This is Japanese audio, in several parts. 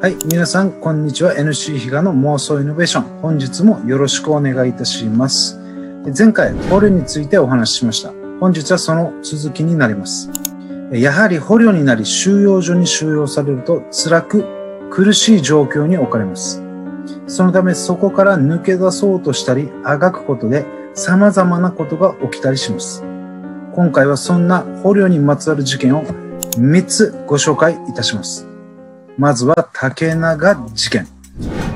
はい、皆さん、こんにちは。NC 比嘉の妄想イノベーション。本日もよろしくお願いいたします。前回、捕虜についてお話ししました。本日はその続きになります。やはり捕虜になり収容所に収容されると辛く苦しい状況に置かれます。そのためそこから抜け出そうとしたり、あがくことで様々なことが起きたりします。今回はそんな捕虜にまつわる事件を3つご紹介いたします。まずは竹長事件。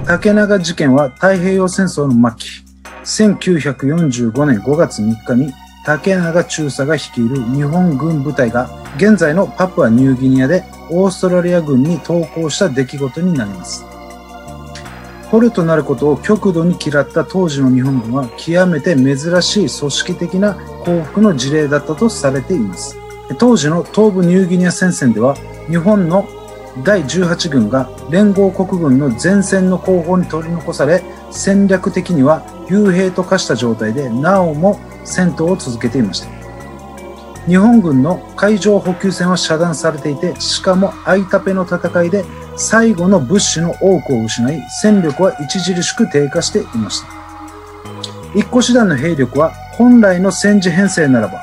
竹長事件は太平洋戦争の末期、1945年5月3日に竹長中佐が率いる日本軍部隊が現在のパプアニューギニアでオーストラリア軍に投降した出来事になります。捕虜となることを極度に嫌った当時の日本軍は極めて珍しい組織的な降伏の事例だったとされています。当時の東部ニューギニア戦線では日本の第18軍が連合国軍の前線の後方に取り残され戦略的には幽閉と化した状態でなおも戦闘を続けていました。日本軍の海上補給線は遮断されていて、しかもアイタペの戦いで最後の物資の多くを失い、戦力は著しく低下していました。一個師団の兵力は本来の戦時編成ならば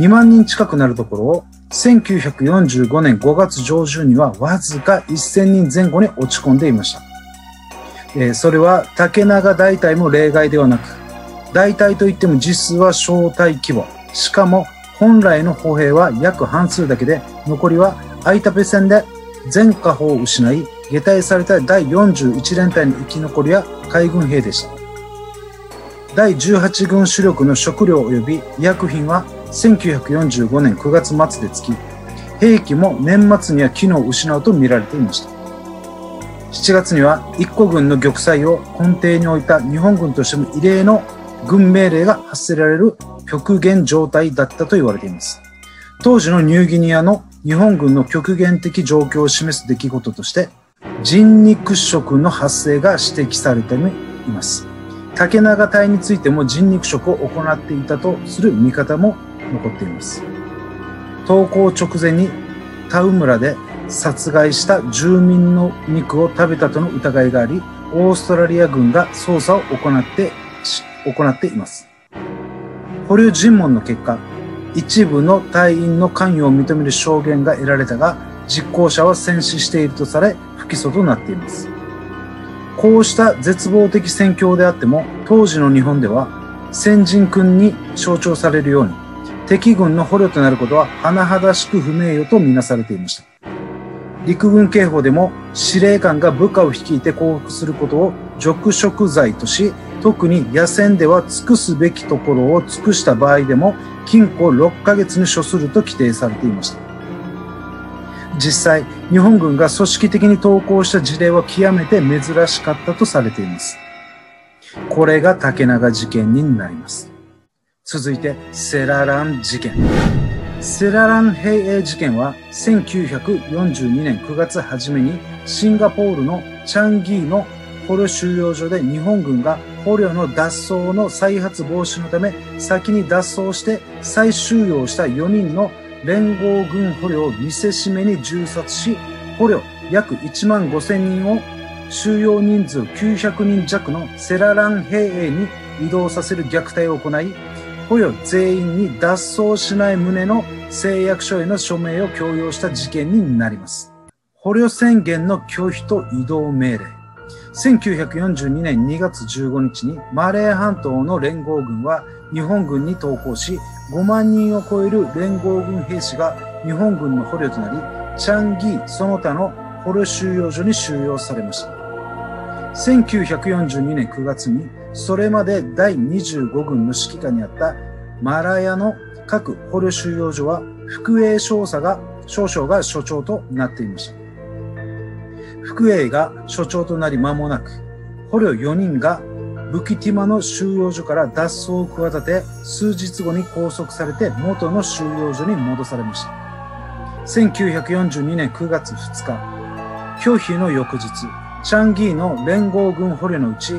2万人近くなるところを1945年5月上旬にはわずか1000人前後に落ち込んでいました。えー、それは竹長大隊も例外ではなく、大隊といっても実数は小隊規模。しかも本来の歩兵は約半数だけで、残りはアイタペ戦で全下砲を失い、下隊された第41連隊の生き残りや海軍兵でした。第18軍主力の食料及び医薬品は1945年9月末で尽き、兵器も年末には機能を失うと見られていました。7月には一個軍の玉砕を根底に置いた日本軍としても異例の軍命令が発せられる極限状態だったと言われています。当時のニューギニアの日本軍の極限的状況を示す出来事として、人肉食の発生が指摘されています。竹長隊についても人肉食を行っていたとする見方も残っています。投降直前に田ウ村で殺害した住民の肉を食べたとの疑いがあり、オーストラリア軍が捜査を行って、行っています。捕虜尋問の結果、一部の隊員の関与を認める証言が得られたが、実行者は戦死しているとされ、不起訴となっています。こうした絶望的戦況であっても、当時の日本では、先人君に象徴されるように、敵軍の捕虜となることは甚だしく不名誉とみなされていました。陸軍刑法でも司令官が部下を率いて降伏することを辱食罪とし、特に野戦では尽くすべきところを尽くした場合でも禁錮6ヶ月に処すると規定されていました。実際、日本軍が組織的に投降した事例は極めて珍しかったとされています。これが竹長事件になります。続いて、セララン事件。セララン兵営事件は1942年9月初めにシンガポールのチャンギーの捕虜収容所で日本軍が捕虜の脱走の再発防止のため先に脱走して再収容した4人の連合軍捕虜を見せしめに銃殺し捕虜約1万5千人を収容人数900人弱のセララン兵営に移動させる虐待を行い捕虜全員に脱走しない旨の誓約書への署名を強要した事件になります。捕虜宣言の拒否と移動命令。1942年2月15日にマレー半島の連合軍は日本軍に投降し5万人を超える連合軍兵士が日本軍の捕虜となりチャンギーその他の捕虜収容所に収容されました。1942年9月にそれまで第25軍の指揮下にあったマラヤの各捕虜収容所は副営少佐が少将が所長となっていました。副営が所長となり間もなく、捕虜4人がブキティマの収容所から脱走を企て、数日後に拘束されて元の収容所に戻されました。1942年9月2日、拒否の翌日、チャンギーの連合軍捕虜のうち、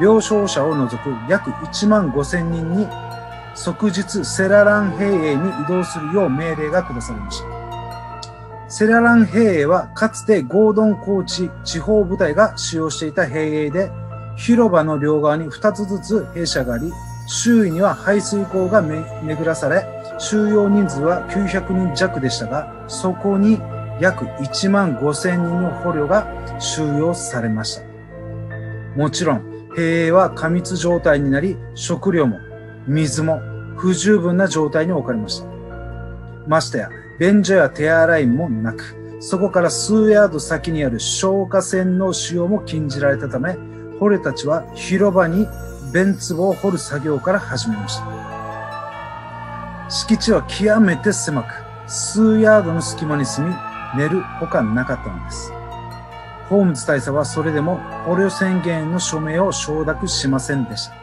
病床者を除く約1万5千人に即日セララン兵営に移動するよう命令が下されました。セララン兵営はかつてゴードン高地地方部隊が使用していた兵営で、広場の両側に2つずつ兵舎があり、周囲には排水溝が巡らされ、収容人数は900人弱でしたが、そこに約1万5000人の捕虜が収容されました。もちろん、兵営は過密状態になり、食料も水も不十分な状態に置かれました。ましてや、便所や手洗いもなく、そこから数ヤード先にある消火栓の使用も禁じられたため、捕虜たちは広場に便壺を掘る作業から始めました。敷地は極めて狭く、数ヤードの隙間に住み、寝るほかなかったのです。ホームズ大佐はそれでも捕虜宣言の署名を承諾しませんでした。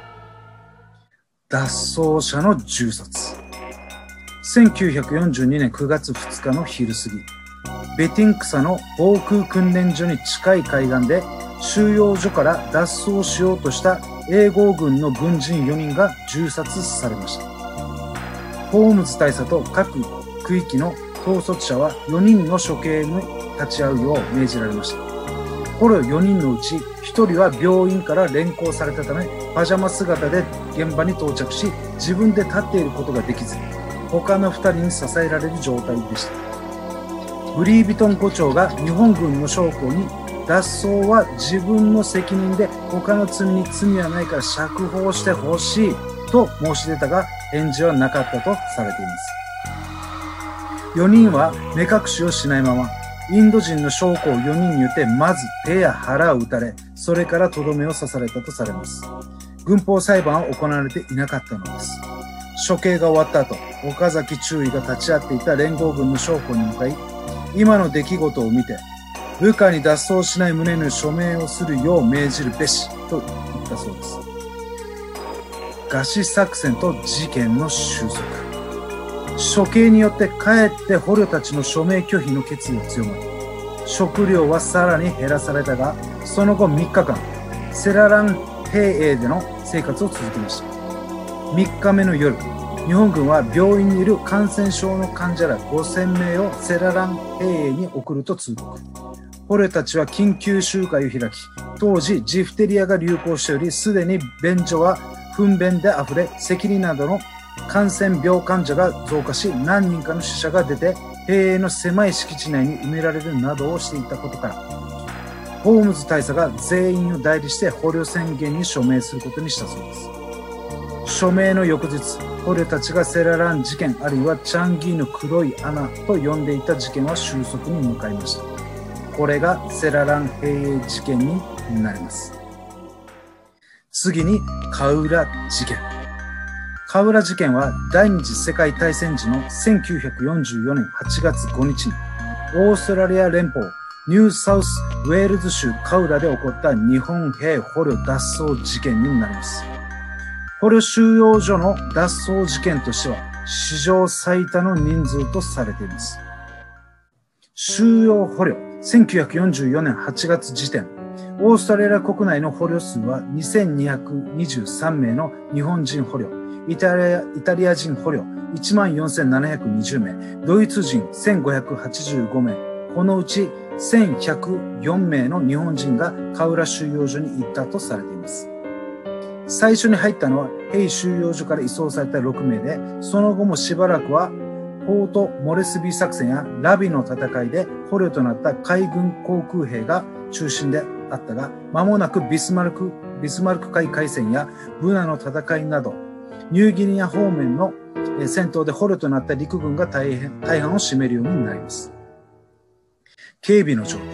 脱走者の銃殺。1942年9月2日の昼過ぎ、ベティンクサの防空訓練所に近い海岸で収容所から脱走しようとした英語軍の軍人4人が銃殺されました。ホームズ大佐と各区域の統率者は4人の処刑に立ち会うよう命じられました。捕虜4人のうち1人は病院から連行されたため、パジャマ姿で現場に到着し、自分で立っていることができず、他の2人に支えられる状態でした。ブリービトン伍長が日本軍の将校に脱走は自分の責任で他の罪に罪はないから釈放してほしいと申し出たが返事はなかったとされています。4人は目隠しをしないまま、インド人の将校4人によってまず手や腹を撃たれ、それからとどめを刺されたとされます。軍法裁判は行われていなかったのです。処刑が終わった後、岡崎中尉が立ち会っていた連合軍の将校に向かい、今の出来事を見て、部下に脱走しない旨の署名をするよう命じるべし、と言ったそうです。餓死作戦と事件の収束。処刑によってかえって捕虜たちの署名拒否の決意が強まり、食料はさらに減らされたが、その後3日間、セララン兵営での生活を続けました。3日目の夜、日本軍は病院にいる感染症の患者ら5000名をセララン兵営に送ると通告。捕虜たちは緊急集会を開き、当時ジフテリアが流行しており、すでに便所は糞便で溢れ、赤痢などの感染病患者が増加し、何人かの死者が出て、兵営の狭い敷地内に埋められるなどをしていたことから、ホームズ大佐が全員を代理して捕虜宣言に署名することにしたそうです。署名の翌日、捕虜たちがセララン事件あるいはチャンギーの黒い穴と呼んでいた事件は収束に向かいました。これがセララン兵営事件になります。次に、カウラ事件。河浦事件は第二次世界大戦時の1944年8月5日にオーストラリア連邦ニューサウスウェールズ州カウラで起こった日本兵捕虜脱走事件になります。捕虜収容所の脱走事件としては史上最多の人数とされています。収容捕虜1944年8月時点オーストラリア国内の捕虜数は2223名の日本人捕虜イタリアイタリア人捕虜14,720名、ドイツ人1,585名、このうち1,104名の日本人がカウラ収容所に行ったとされています。最初に入ったのは兵収容所から移送された6名で、その後もしばらくはポート・モレスビー作戦やラビの戦いで捕虜となった海軍航空兵が中心であったが、間もなくビスマルク、ビスマルク海海戦やブナの戦いなど、ニューギニア方面の戦闘で捕虜となった陸軍が大変大半を占めるようになります。警備の状態。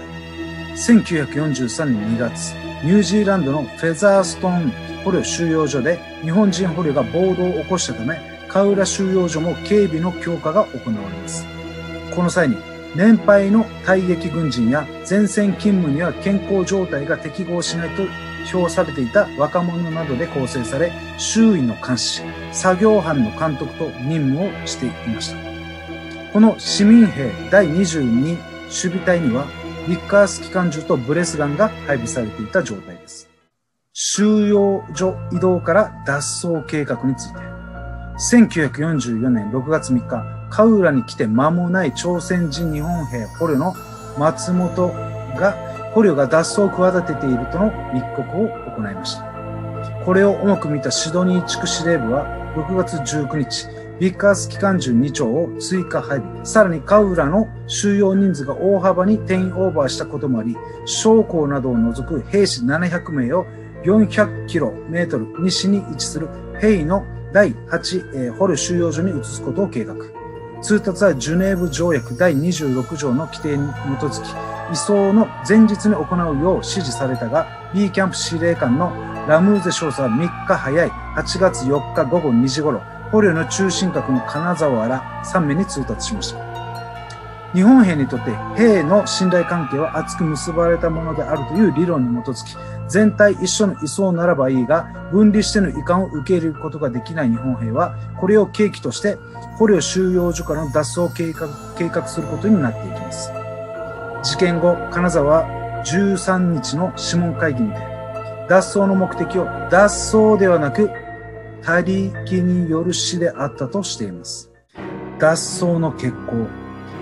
1943年2月、ニュージーランドのフェザーストーン捕虜収容所で日本人捕虜が暴動を起こしたため、カウラ収容所も警備の強化が行われます。この際に、年配の退役軍人や前線勤務には健康状態が適合しないと評されていた若者などで構成され、周囲の監視、作業班の監督と任務をしていました。この市民兵第22守備隊には、ビッカース機関銃とブレスガンが配備されていた状態です。収容所移動から脱走計画について。1944年6月3日、カウラに来て間もない朝鮮人日本兵捕虜の松本が、捕虜が脱走を企てているとの密告を行いました。これを重く見たシドニー地区司令部は6月19日、ビッカース機関銃2丁を追加配備。さらにカウラの収容人数が大幅に定員オーバーしたこともあり、将校などを除く兵士700名を 400km 西に位置するヘイの第8え、捕虜収容所に移すことを計画。通達はジュネーブ条約第26条の規定に基づき、移送の前日に行うよう指示されたが、B キャンプ司令官のラムーゼ少佐は3日早い8月4日午後2時頃、捕虜の中心核の金沢ら3名に通達しました。日本兵にとって兵の信頼関係は厚く結ばれたものであるという理論に基づき、全体一緒の移送ならばいいが、分離しての遺憾を受け入れることができない日本兵は、これを契機として、捕虜収容所からの脱走を計画計画することになっていきます。事件後、金沢13日の諮問会議にて、脱走の目的を脱走ではなく、他力による死であったとしています。脱走の決行。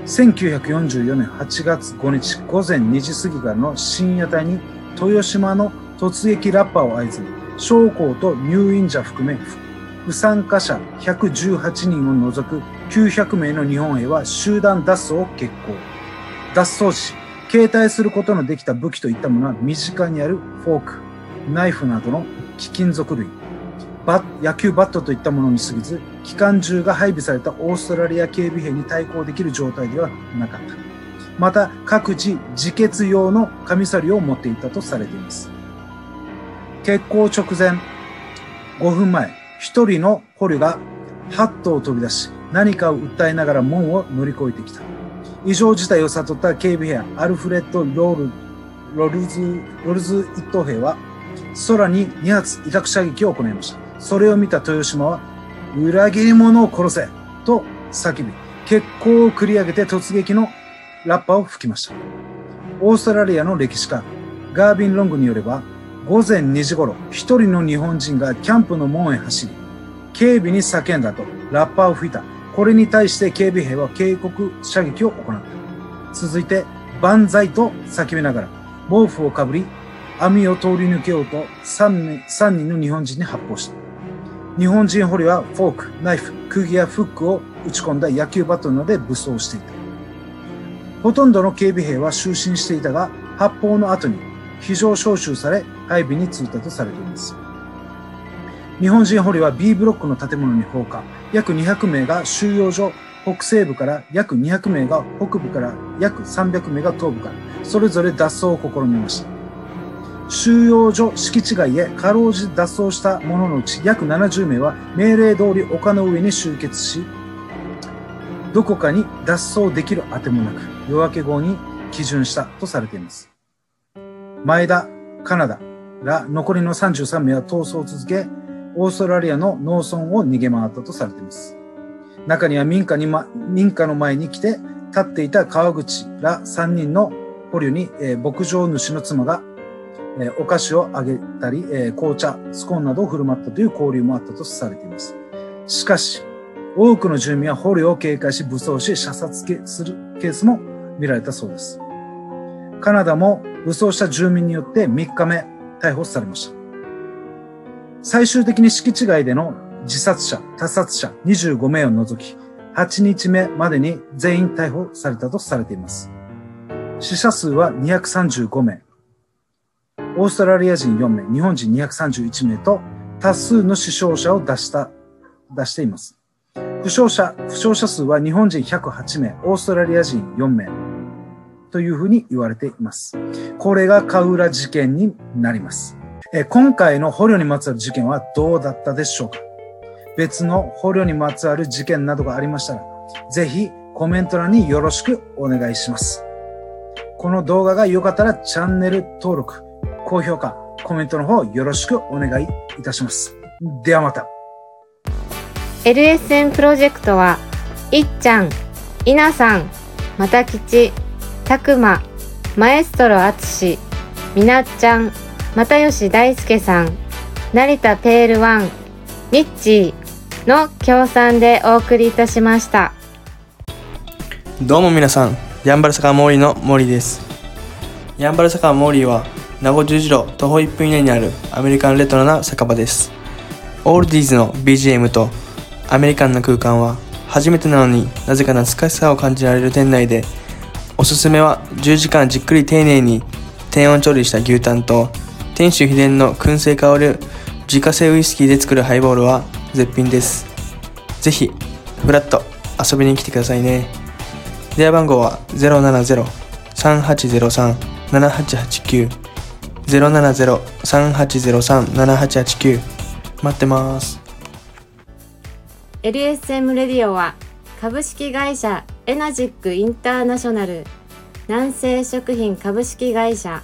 1944年8月5日午前2時過ぎからの深夜帯に豊島の突撃ラッパーを合図に、将校と入院者含め不参加者118人を除く900名の日本兵は集団脱走を決行。脱走時、携帯することのできた武器といったものは身近にあるフォーク、ナイフなどの貴金属類、バ野球バットといったものに過ぎず、機関銃が配備されたオーストラリア警備兵に対抗できる状態ではなかった。また、各自自決用のカミサリを持っていたとされています。結婚直前、5分前、一人の捕虜がハットを飛び出し、何かを訴えながら門を乗り越えてきた。異常事態を悟った警備兵アルフレッド・ロール、ロルズ、ロルズ一等兵は、空に2発威嚇射撃を行いました。それを見た豊島は、裏切り者を殺せと叫び、決行を繰り上げて突撃のラッパを吹きました。オーストラリアの歴史家、ガービン・ロングによれば、午前2時頃、一人の日本人がキャンプの門へ走り、警備に叫んだとラッパを吹いた。これに対して警備兵は警告射撃を行った。続いて、万歳と叫びながら、毛布をかぶり、網を通り抜けようと 3, 3人の日本人に発砲した。日本人捕虜はフォーク、ナイフ、釘やフックを打ち込んだ野球バトルなどで武装していた。ほとんどの警備兵は就寝していたが、発砲の後に非常招集され配備に就いたとされています。日本人捕虜は B ブロックの建物に放火。約200名が収容所北西部から約200名が北部から約300名が東部から、それぞれ脱走を試みました。収容所敷地外へかろうじ脱走した者のうち約70名は命令通り丘の上に集結し、どこかに脱走できるあてもなく、夜明け後に基準したとされています。前田、カナダら残りの33名は逃走を続け、オーストラリアの農村を逃げ回ったとされています。中には民家に、ま、民家の前に来て立っていた川口ら3人の捕虜に、えー、牧場主の妻がえお菓子をあげたり、え紅茶、スコーンなどを振る舞ったという交流もあったとされています。しかし、多くの住民は捕虜を警戒し武装し射殺するケースも見られたそうです。カナダも武装した住民によって3日目逮捕されました。最終的に敷地外での自殺者、他殺者25名を除き、8日目までに全員逮捕されたとされています。死者数は235名。オーストラリア人4名、日本人231名と多数の死傷者を出した、出しています。負傷者、負傷者数は日本人108名、オーストラリア人4名というふうに言われています。これがカウラ事件になります。え今回の捕虜にまつわる事件はどうだったでしょうか？別の捕虜にまつわる事件などがありましたら、ぜひコメント欄によろしくお願いします。この動画が良かったらチャンネル登録、高評価、コメントの方よろしくお願いいたします。ではまた。LSN プロジェクトは、いっちゃん、いなさん、またきち、たくま、マエストロあつし、みなっちゃん、またよし大輔さん、成田ペールワン、ニッチー、の協賛でお送りいたしました。どうも皆さん、ヤンバル坂モーリーの森です。ヤンバル坂モーリーは、名護十字路徒歩1分以内にあるアメリカンレトロな酒場です。オールディーズの BGM とアメリカンな空間は、初めてなのになぜか懐かしさを感じられる店内で、おすすめは10時間じっくり丁寧に低温調理した牛タンと、店主秘伝の燻製香る自家製ウイスキーで作るハイボールは絶品です。ぜひ、フラッと遊びに来てくださいね。電話番号は070-3803-7889 070-3803-7889待ってます。LSM レディオは株式会社エナジックインターナショナル南西食品株式会社